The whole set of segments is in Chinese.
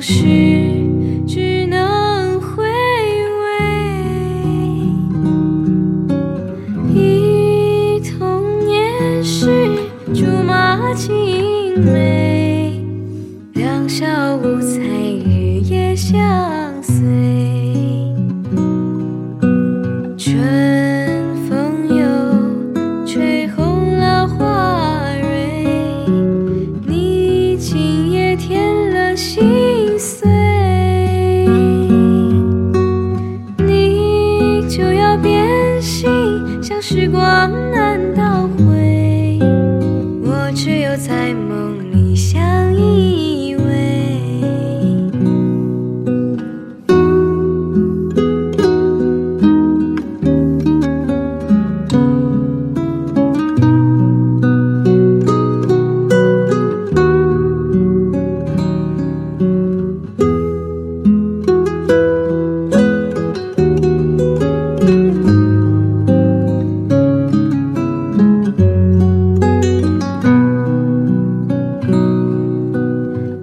是时光啊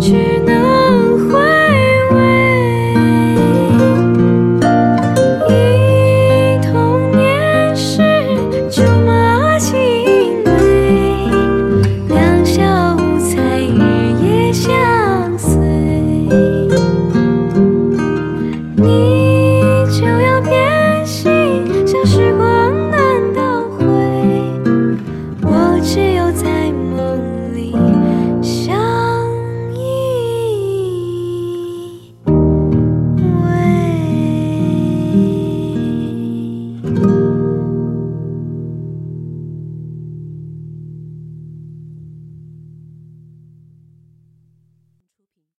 只，能回味。忆童年时竹马青梅，两小无猜，日夜相随。你就要变心，像时光难倒回。我只有在梦。